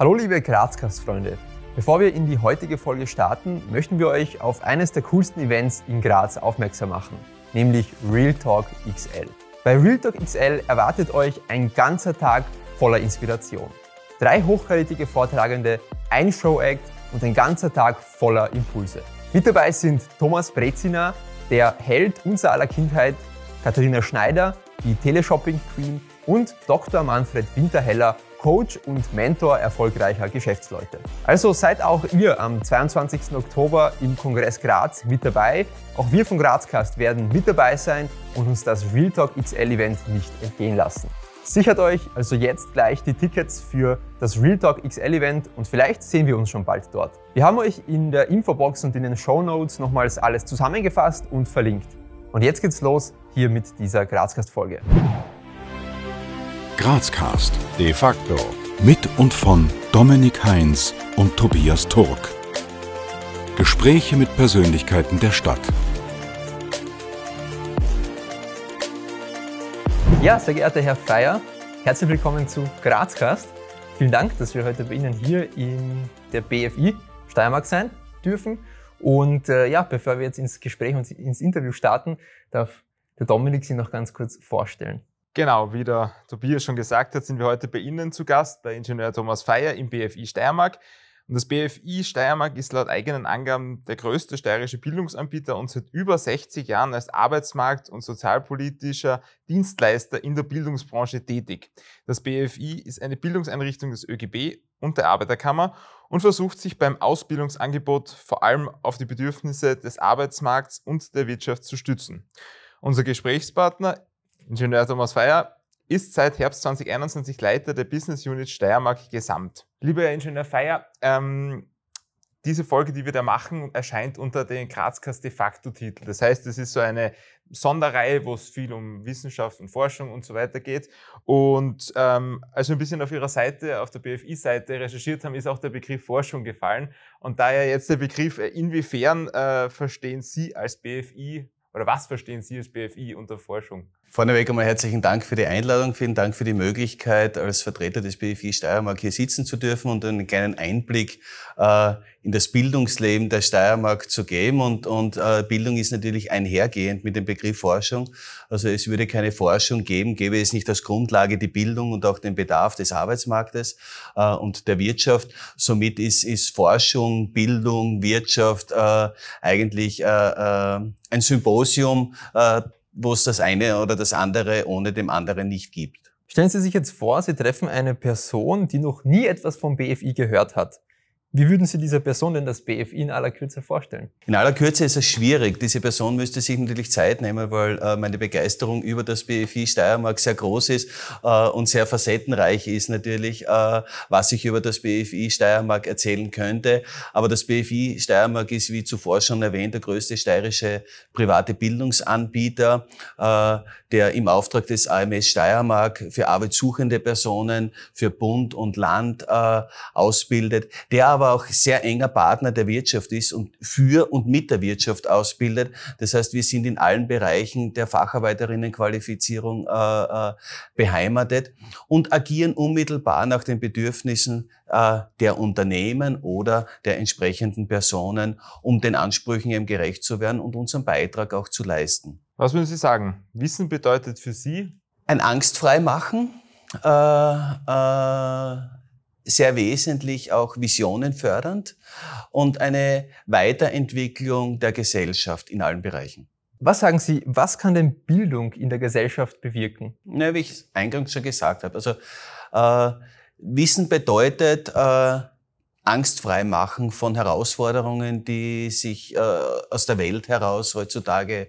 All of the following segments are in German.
Hallo liebe Grazcast-Freunde. Bevor wir in die heutige Folge starten, möchten wir euch auf eines der coolsten Events in Graz aufmerksam machen, nämlich Real Talk XL. Bei Real Talk XL erwartet euch ein ganzer Tag voller Inspiration. Drei hochkarätige Vortragende, ein Show-Act und ein ganzer Tag voller Impulse. Mit dabei sind Thomas Brezina, der Held unserer aller Kindheit, Katharina Schneider, die Teleshopping Queen und Dr. Manfred Winterheller, Coach und Mentor erfolgreicher Geschäftsleute. Also seid auch ihr am 22. Oktober im Kongress Graz mit dabei. Auch wir von Grazcast werden mit dabei sein und uns das Real Talk XL Event nicht entgehen lassen. Sichert euch also jetzt gleich die Tickets für das Real Talk XL Event und vielleicht sehen wir uns schon bald dort. Wir haben euch in der Infobox und in den Show Notes nochmals alles zusammengefasst und verlinkt. Und jetzt geht's los hier mit dieser Grazcast-Folge. Grazcast de facto mit und von Dominik Heinz und Tobias Turk. Gespräche mit Persönlichkeiten der Stadt. Ja, sehr geehrter Herr Feier, herzlich willkommen zu Grazcast. Vielen Dank, dass wir heute bei Ihnen hier in der BFI Steiermark sein dürfen. Und äh, ja, bevor wir jetzt ins Gespräch und ins Interview starten, darf der Dominik Sie noch ganz kurz vorstellen. Genau, wie der Tobias schon gesagt hat, sind wir heute bei Ihnen zu Gast, bei Ingenieur Thomas Feier im BFI Steiermark. Und das BFI Steiermark ist laut eigenen Angaben der größte steirische Bildungsanbieter und seit über 60 Jahren als Arbeitsmarkt- und sozialpolitischer Dienstleister in der Bildungsbranche tätig. Das BFI ist eine Bildungseinrichtung des ÖGB und der Arbeiterkammer und versucht sich beim Ausbildungsangebot vor allem auf die Bedürfnisse des Arbeitsmarkts und der Wirtschaft zu stützen. Unser Gesprächspartner Ingenieur Thomas Feier ist seit Herbst 2021 Leiter der Business Unit Steiermark Gesamt. Lieber Herr Ingenieur Feier, ähm, diese Folge, die wir da machen, erscheint unter den Grazcast de facto Titel. Das heißt, es ist so eine Sonderreihe, wo es viel um Wissenschaft und Forschung und so weiter geht. Und ähm, als wir ein bisschen auf Ihrer Seite, auf der BFI-Seite recherchiert haben, ist auch der Begriff Forschung gefallen. Und daher jetzt der Begriff, äh, inwiefern äh, verstehen Sie als BFI oder was verstehen Sie als BFI unter Forschung? Vorneweg einmal herzlichen Dank für die Einladung, vielen Dank für die Möglichkeit, als Vertreter des BFI Steiermark hier sitzen zu dürfen und einen kleinen Einblick äh, in das Bildungsleben der Steiermark zu geben. Und, und äh, Bildung ist natürlich einhergehend mit dem Begriff Forschung. Also es würde keine Forschung geben, gäbe es nicht als Grundlage die Bildung und auch den Bedarf des Arbeitsmarktes äh, und der Wirtschaft. Somit ist, ist Forschung, Bildung, Wirtschaft eigentlich ein Symposium, wo es das eine oder das andere ohne dem anderen nicht gibt. Stellen Sie sich jetzt vor, Sie treffen eine Person, die noch nie etwas vom BFI gehört hat. Wie würden Sie dieser Person denn das BFI in aller Kürze vorstellen? In aller Kürze ist es schwierig. Diese Person müsste sich natürlich Zeit nehmen, weil äh, meine Begeisterung über das BFI Steiermark sehr groß ist äh, und sehr facettenreich ist natürlich, äh, was ich über das BFI Steiermark erzählen könnte. Aber das BFI Steiermark ist, wie zuvor schon erwähnt, der größte steirische private Bildungsanbieter, der im Auftrag des AMS Steiermark für arbeitssuchende Personen, für Bund und Land ausbildet, der aber auch sehr enger Partner der Wirtschaft ist und für und mit der Wirtschaft ausbildet. Das heißt, wir sind in allen Bereichen der Facharbeiterinnenqualifizierung äh, äh, beheimatet und agieren unmittelbar nach den Bedürfnissen äh, der Unternehmen oder der entsprechenden Personen, um den Ansprüchen eben gerecht zu werden und unseren Beitrag auch zu leisten. Was würden Sie sagen? Wissen bedeutet für Sie? Ein angstfrei machen. Äh, äh, sehr wesentlich auch Visionen fördernd und eine Weiterentwicklung der Gesellschaft in allen Bereichen. Was sagen Sie, was kann denn Bildung in der Gesellschaft bewirken? Na, wie ich eingangs schon gesagt habe, also äh, Wissen bedeutet äh, angstfrei machen von Herausforderungen, die sich äh, aus der Welt heraus heutzutage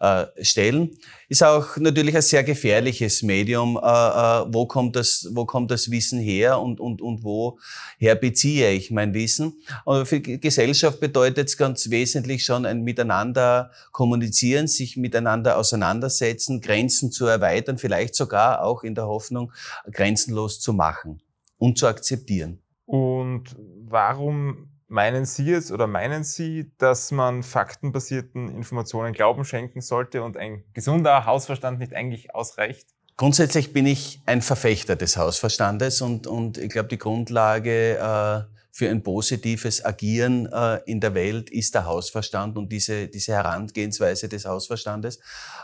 äh, stellen. Ist auch natürlich ein sehr gefährliches Medium. Äh, äh, wo, kommt das, wo kommt das Wissen her und, und, und woher beziehe ich mein Wissen? Aber für die Gesellschaft bedeutet es ganz wesentlich schon ein Miteinander kommunizieren, sich miteinander auseinandersetzen, Grenzen zu erweitern, vielleicht sogar auch in der Hoffnung, grenzenlos zu machen und zu akzeptieren. Und warum meinen Sie jetzt oder meinen Sie, dass man faktenbasierten Informationen Glauben schenken sollte und ein gesunder Hausverstand nicht eigentlich ausreicht? Grundsätzlich bin ich ein Verfechter des Hausverstandes und, und ich glaube, die Grundlage äh, für ein positives Agieren äh, in der Welt ist der Hausverstand und diese, diese Herangehensweise des Hausverstandes.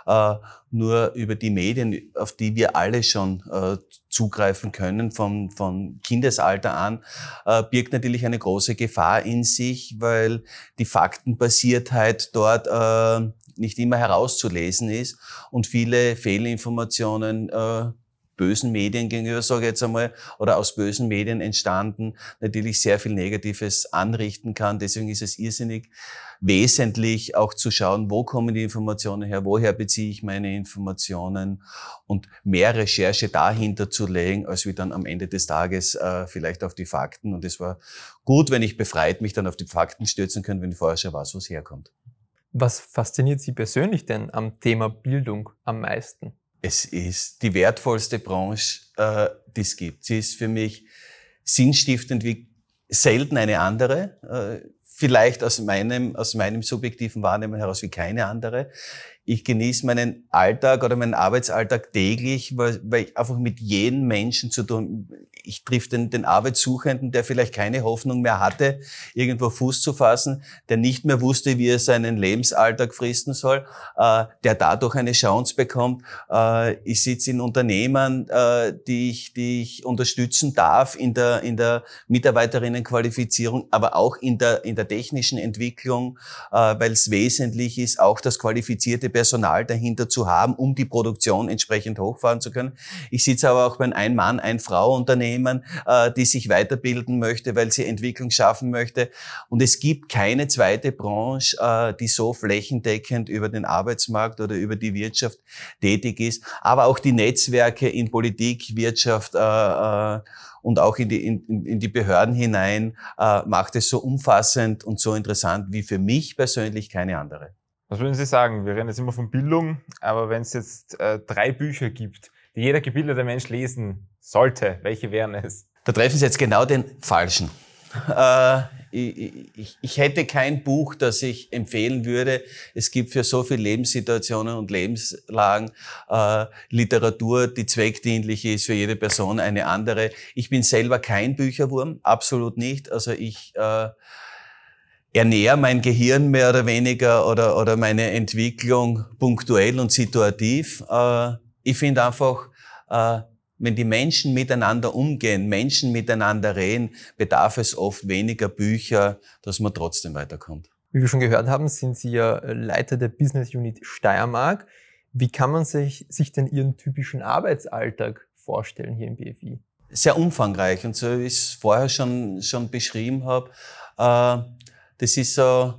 Äh, nur über die Medien, auf die wir alle schon äh, zugreifen können, von, von Kindesalter an, äh, birgt natürlich eine große Gefahr in sich, weil die Faktenbasiertheit dort äh, nicht immer herauszulesen ist und viele Fehlinformationen äh, bösen Medien gegenüber, sage ich jetzt einmal, oder aus bösen Medien entstanden, natürlich sehr viel Negatives anrichten kann. Deswegen ist es irrsinnig wesentlich auch zu schauen, wo kommen die Informationen her, woher beziehe ich meine Informationen und mehr Recherche dahinter zu legen, als wie dann am Ende des Tages äh, vielleicht auf die Fakten. Und es war gut, wenn ich befreit mich dann auf die Fakten stürzen kann, wenn ich vorher schon weiß, wo es herkommt. Was fasziniert Sie persönlich denn am Thema Bildung am meisten? Es ist die wertvollste Branche, äh, die es gibt. Sie ist für mich sinnstiftend wie selten eine andere. Äh, vielleicht aus meinem, aus meinem subjektiven Wahrnehmen heraus wie keine andere. Ich genieße meinen Alltag oder meinen Arbeitsalltag täglich, weil, weil ich einfach mit jedem Menschen zu tun, ich triff den, den Arbeitssuchenden, der vielleicht keine Hoffnung mehr hatte, irgendwo Fuß zu fassen, der nicht mehr wusste, wie er seinen Lebensalltag fristen soll, äh, der dadurch eine Chance bekommt. Äh, ich sitze in Unternehmen, äh, die, ich, die ich unterstützen darf in der, in der Mitarbeiterinnenqualifizierung, aber auch in der, in der technischen Entwicklung, äh, weil es wesentlich ist, auch das qualifizierte Personal dahinter zu haben, um die Produktion entsprechend hochfahren zu können. Ich sitze aber auch bei einem Ein-Mann-, Ein-Frau-Unternehmen, Unternehmen, äh, die sich weiterbilden möchte, weil sie Entwicklung schaffen möchte. Und es gibt keine zweite Branche, äh, die so flächendeckend über den Arbeitsmarkt oder über die Wirtschaft tätig ist. Aber auch die Netzwerke in Politik, Wirtschaft, äh, und auch in die, in, in die Behörden hinein äh, macht es so umfassend und so interessant wie für mich persönlich keine andere. Was würden Sie sagen? Wir reden jetzt immer von Bildung, aber wenn es jetzt äh, drei Bücher gibt, die jeder gebildete Mensch lesen sollte, welche wären es? Da treffen Sie jetzt genau den Falschen. Äh, ich, ich, hätte kein Buch, das ich empfehlen würde. Es gibt für so viele Lebenssituationen und Lebenslagen äh, Literatur, die zweckdienlich ist, für jede Person eine andere. Ich bin selber kein Bücherwurm, absolut nicht. Also ich äh, ernähre mein Gehirn mehr oder weniger oder, oder meine Entwicklung punktuell und situativ. Äh, ich finde einfach, äh, wenn die Menschen miteinander umgehen, Menschen miteinander reden, bedarf es oft weniger Bücher, dass man trotzdem weiterkommt. Wie wir schon gehört haben, sind Sie ja Leiter der Business Unit Steiermark. Wie kann man sich, sich denn Ihren typischen Arbeitsalltag vorstellen hier im BFI? Sehr umfangreich und so wie ich es vorher schon, schon beschrieben habe, äh, das ist so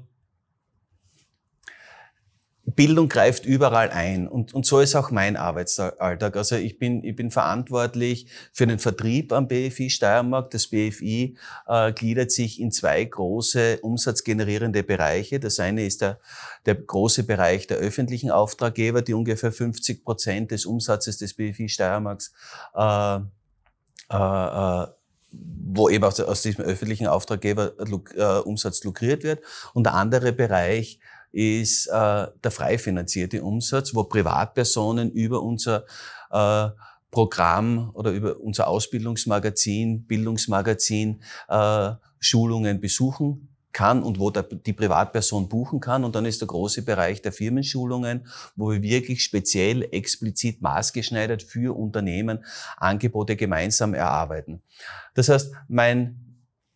Bildung greift überall ein und, und so ist auch mein Arbeitsalltag. Also ich bin, ich bin verantwortlich für den Vertrieb am BFI Steiermark. Das BFI äh, gliedert sich in zwei große umsatzgenerierende Bereiche. Das eine ist der, der große Bereich der öffentlichen Auftraggeber, die ungefähr 50 Prozent des Umsatzes des BFI Steiermarks äh, äh, äh wo eben aus, aus diesem öffentlichen Auftraggeber äh, Umsatz lukriert wird. Und der andere Bereich ist äh, der frei finanzierte Umsatz, wo Privatpersonen über unser äh, Programm oder über unser Ausbildungsmagazin, Bildungsmagazin äh, Schulungen besuchen kann und wo die Privatperson buchen kann. Und dann ist der große Bereich der Firmenschulungen, wo wir wirklich speziell, explizit maßgeschneidert für Unternehmen Angebote gemeinsam erarbeiten. Das heißt, mein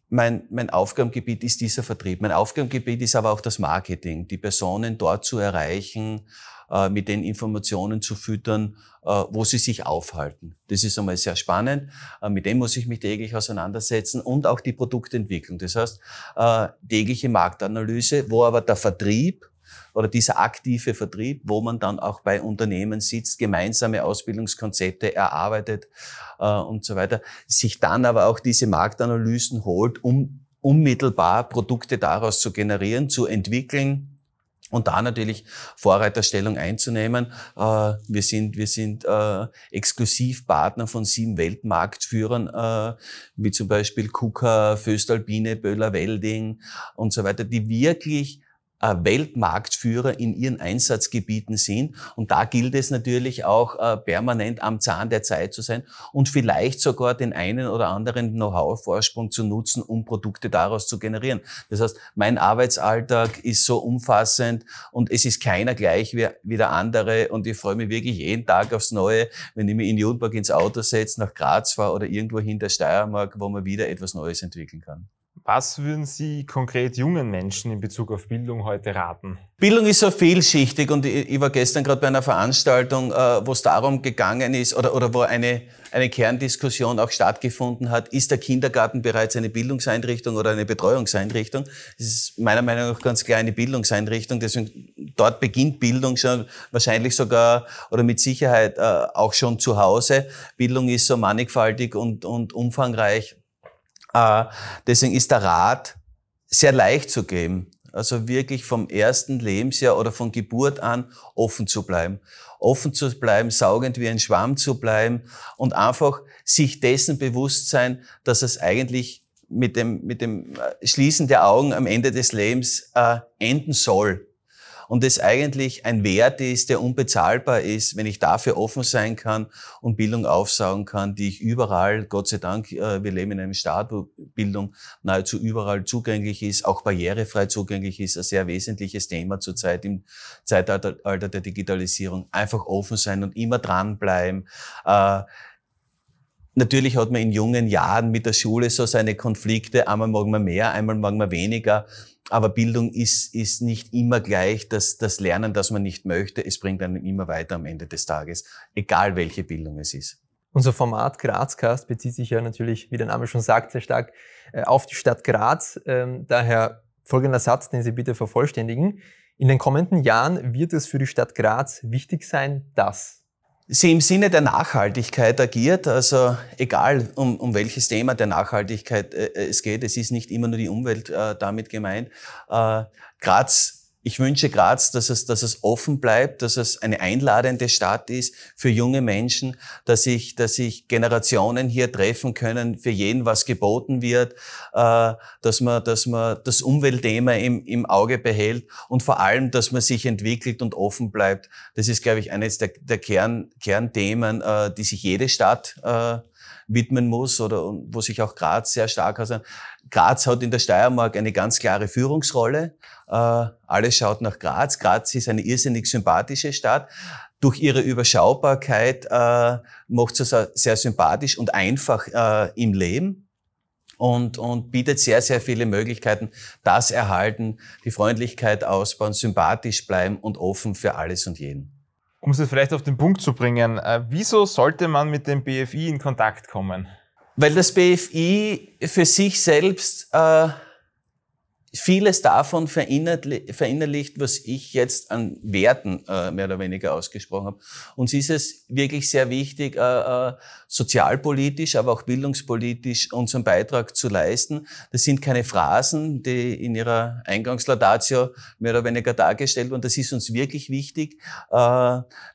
mein, mein Aufgabengebiet ist dieser Vertrieb. Mein Aufgabengebiet ist aber auch das Marketing, die Personen dort zu erreichen, äh, mit den Informationen zu füttern, äh, wo sie sich aufhalten. Das ist einmal sehr spannend. Äh, mit dem muss ich mich täglich auseinandersetzen und auch die Produktentwicklung. Das heißt, äh, tägliche Marktanalyse, wo aber der Vertrieb oder dieser aktive Vertrieb, wo man dann auch bei Unternehmen sitzt, gemeinsame Ausbildungskonzepte erarbeitet äh, und so weiter, sich dann aber auch diese Marktanalysen holt, um unmittelbar Produkte daraus zu generieren, zu entwickeln, und da natürlich Vorreiterstellung einzunehmen. Äh, wir sind, wir sind äh, Exklusivpartner von sieben Weltmarktführern, äh, wie zum Beispiel KUKA, Föstalpine, Böhler Welding und so weiter, die wirklich Weltmarktführer in ihren Einsatzgebieten sind. Und da gilt es natürlich auch äh, permanent am Zahn der Zeit zu sein und vielleicht sogar den einen oder anderen Know-how-Vorsprung zu nutzen, um Produkte daraus zu generieren. Das heißt, mein Arbeitsalltag ist so umfassend und es ist keiner gleich wie, der andere. Und ich freue mich wirklich jeden Tag aufs Neue, wenn ich mich in Judenburg ins Auto setze, nach Graz fahre oder irgendwo hinter Steiermark, wo man wieder etwas Neues entwickeln kann. Was würden Sie konkret jungen Menschen in Bezug auf Bildung heute raten? Bildung ist so vielschichtig und ich, war gestern gerade bei einer Veranstaltung, äh, wo es darum gegangen ist oder, oder wo eine, eine Kerndiskussion auch stattgefunden hat, ist der Kindergarten bereits eine Bildungseinrichtung oder eine Betreuungseinrichtung? Das ist meiner Meinung nach ganz klar eine Bildungseinrichtung, deswegen dort beginnt Bildung schon wahrscheinlich sogar oder mit Sicherheit äh, auch schon zu Hause. Bildung ist so mannigfaltig und, und umfangreich deswegen ist der Rat sehr leicht zu geben. Also wirklich vom ersten Lebensjahr oder von Geburt an offen zu bleiben. Offen zu bleiben, saugend wie ein Schwamm zu bleiben und einfach sich dessen bewusst sein, dass es eigentlich mit dem, mit dem äh, Schließen der Augen am Ende des Lebens äh, enden soll und es eigentlich ein Wert ist, der unbezahlbar ist, wenn ich dafür offen sein kann und Bildung aufsaugen kann, die ich überall, Gott sei Dank, äh, wir leben in einem Staat, wo Bildung nahezu überall zugänglich ist, auch barrierefrei zugänglich ist, ein sehr wesentliches Thema zurzeit im Zeitalter der Digitalisierung. Einfach offen sein und immer dranbleiben. Natürlich hat man in jungen Jahren mit der Schule so seine Konflikte. Einmal mag man mehr, einmal mag man weniger. Aber Bildung ist, ist nicht immer gleich das, das Lernen, das man nicht möchte. Es bringt einen immer weiter am Ende des Tages, egal welche Bildung es ist. Unser Format Grazcast bezieht sich ja natürlich, wie der Name schon sagt, sehr stark äh, auf die Stadt Graz. Ähm, daher folgender Satz, den Sie bitte vervollständigen. In den kommenden Jahren wird es für die Stadt Graz wichtig sein, dass sie im Sinne der Nachhaltigkeit agiert. Also egal, um, um welches Thema der Nachhaltigkeit äh, es geht, es ist nicht immer nur die Umwelt äh, damit gemeint. Äh, Graz ich wünsche Graz, dass es, dass es offen bleibt, dass es eine einladende Stadt ist für junge Menschen, dass sich, dass sich Generationen hier treffen können, für jeden was geboten wird, äh, dass man, dass man das Umweltthema im, im Auge behält und vor allem, dass man sich entwickelt und offen bleibt. Das ist, glaube ich, eines der, der Kern, Kernthemen, äh, die sich jede Stadt äh, widmen muss oder wo sich auch Graz sehr stark hat. Graz hat in der Steiermark eine ganz klare Führungsrolle. Äh, alles schaut nach Graz. Graz ist eine irrsinnig sympathische Stadt. Durch ihre Überschaubarkeit äh, macht sie es sehr sympathisch und einfach äh, im Leben und, und bietet sehr, sehr viele Möglichkeiten. Das erhalten, die Freundlichkeit ausbauen, sympathisch bleiben und offen für alles und jeden. Um es vielleicht auf den Punkt zu bringen, äh, wieso sollte man mit dem BFI in Kontakt kommen? Weil das BFI für sich selbst äh, vieles davon verinnerlicht, was ich jetzt an Werten äh, mehr oder weniger ausgesprochen habe. Uns ist es wirklich sehr wichtig, äh, äh, sozialpolitisch, aber auch bildungspolitisch unseren Beitrag zu leisten. Das sind keine Phrasen, die in ihrer Eingangslaudatio mehr oder weniger dargestellt wurden. Das ist uns wirklich wichtig. Äh,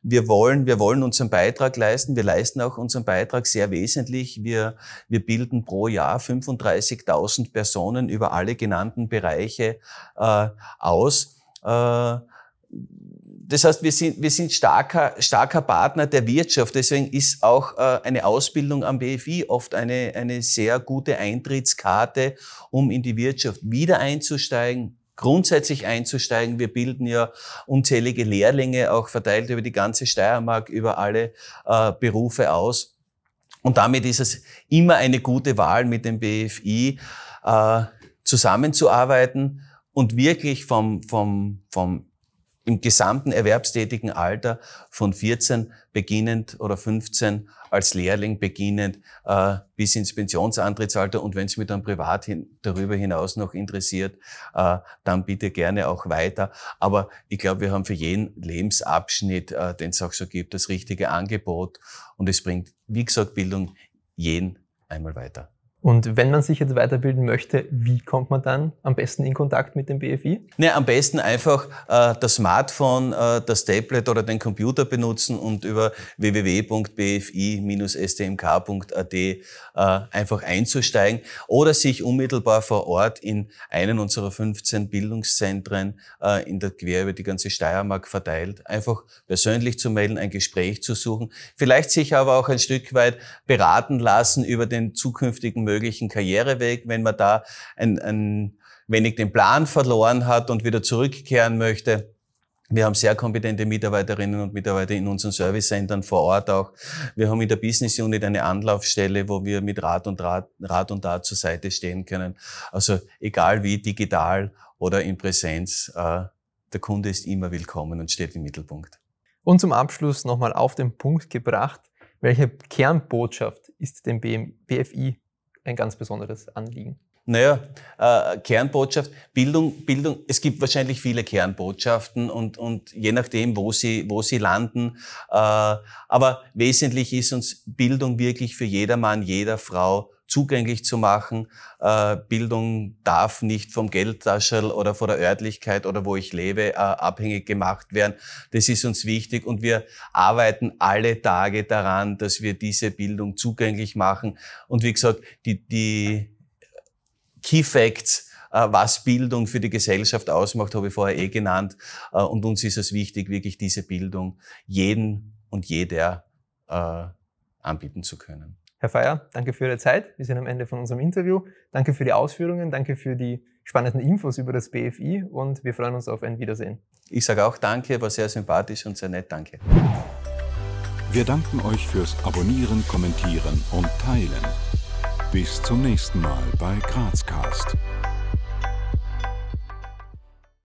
wir wollen, wir wollen unseren Beitrag leisten. Wir leisten auch unseren Beitrag sehr wesentlich. Wir, wir bilden pro Jahr 35.000 Personen über alle genannten Bereiche Bereiche äh, aus. Äh, das heißt, wir sind, wir sind starker, starker Partner der Wirtschaft. Deswegen ist auch äh, eine Ausbildung am BFI oft eine, eine sehr gute Eintrittskarte, um in die Wirtschaft wieder einzusteigen, grundsätzlich einzusteigen. Wir bilden ja unzählige Lehrlinge, auch verteilt über die ganze Steiermark, über alle äh, Berufe aus. Und damit ist es immer eine gute Wahl mit dem BFI. Zusammenzuarbeiten und wirklich vom, vom, vom im gesamten erwerbstätigen Alter von 14 beginnend oder 15 als Lehrling beginnend äh, bis ins Pensionsantrittsalter und wenn es mich dann privat hin, darüber hinaus noch interessiert, äh, dann bitte gerne auch weiter. Aber ich glaube, wir haben für jeden Lebensabschnitt, äh, den es auch so gibt, das richtige Angebot und es bringt, wie gesagt, Bildung jeden einmal weiter. Und wenn man sich jetzt weiterbilden möchte, wie kommt man dann am besten in Kontakt mit dem BFI? Ne, am besten einfach äh, das Smartphone, äh, das Tablet oder den Computer benutzen und über www.bfi-stmk.at äh, einfach einzusteigen oder sich unmittelbar vor Ort in einen unserer 15 Bildungszentren äh, in der quer über die ganze Steiermark verteilt, einfach persönlich zu melden, ein Gespräch zu suchen, vielleicht sich aber auch ein Stück weit beraten lassen über den zukünftigen möglichen Karriereweg, wenn man da ein, ein wenig den Plan verloren hat und wieder zurückkehren möchte. Wir haben sehr kompetente Mitarbeiterinnen und Mitarbeiter in unseren Service-Centern vor Ort auch. Wir haben in der Business Unit eine Anlaufstelle, wo wir mit Rat und Rat, Rat und Tat zur Seite stehen können. Also egal wie digital oder in Präsenz, äh, der Kunde ist immer willkommen und steht im Mittelpunkt. Und zum Abschluss nochmal auf den Punkt gebracht, welche Kernbotschaft ist dem BFI ein ganz besonderes Anliegen? Naja, äh, Kernbotschaft, Bildung, Bildung, es gibt wahrscheinlich viele Kernbotschaften und, und je nachdem, wo sie, wo sie landen. Äh, aber wesentlich ist uns Bildung wirklich für jedermann, jeder Frau zugänglich zu machen. Äh, Bildung darf nicht vom Geldtaschel oder von der Örtlichkeit oder wo ich lebe äh, abhängig gemacht werden. Das ist uns wichtig und wir arbeiten alle Tage daran, dass wir diese Bildung zugänglich machen. Und wie gesagt, die, die Key Facts, äh, was Bildung für die Gesellschaft ausmacht, habe ich vorher eh genannt. Und uns ist es wichtig, wirklich diese Bildung jeden und jeder anbieten zu können. Herr Feier, danke für Ihre Zeit. Wir sind am Ende von unserem Interview. Danke für die Ausführungen, danke für die spannenden Infos über das BFI und wir freuen uns auf ein Wiedersehen. Ich sage auch danke, war sehr sympathisch und sehr nett. Danke. Wir danken euch fürs Abonnieren, Kommentieren und Teilen. Bis zum nächsten Mal bei Grazcast.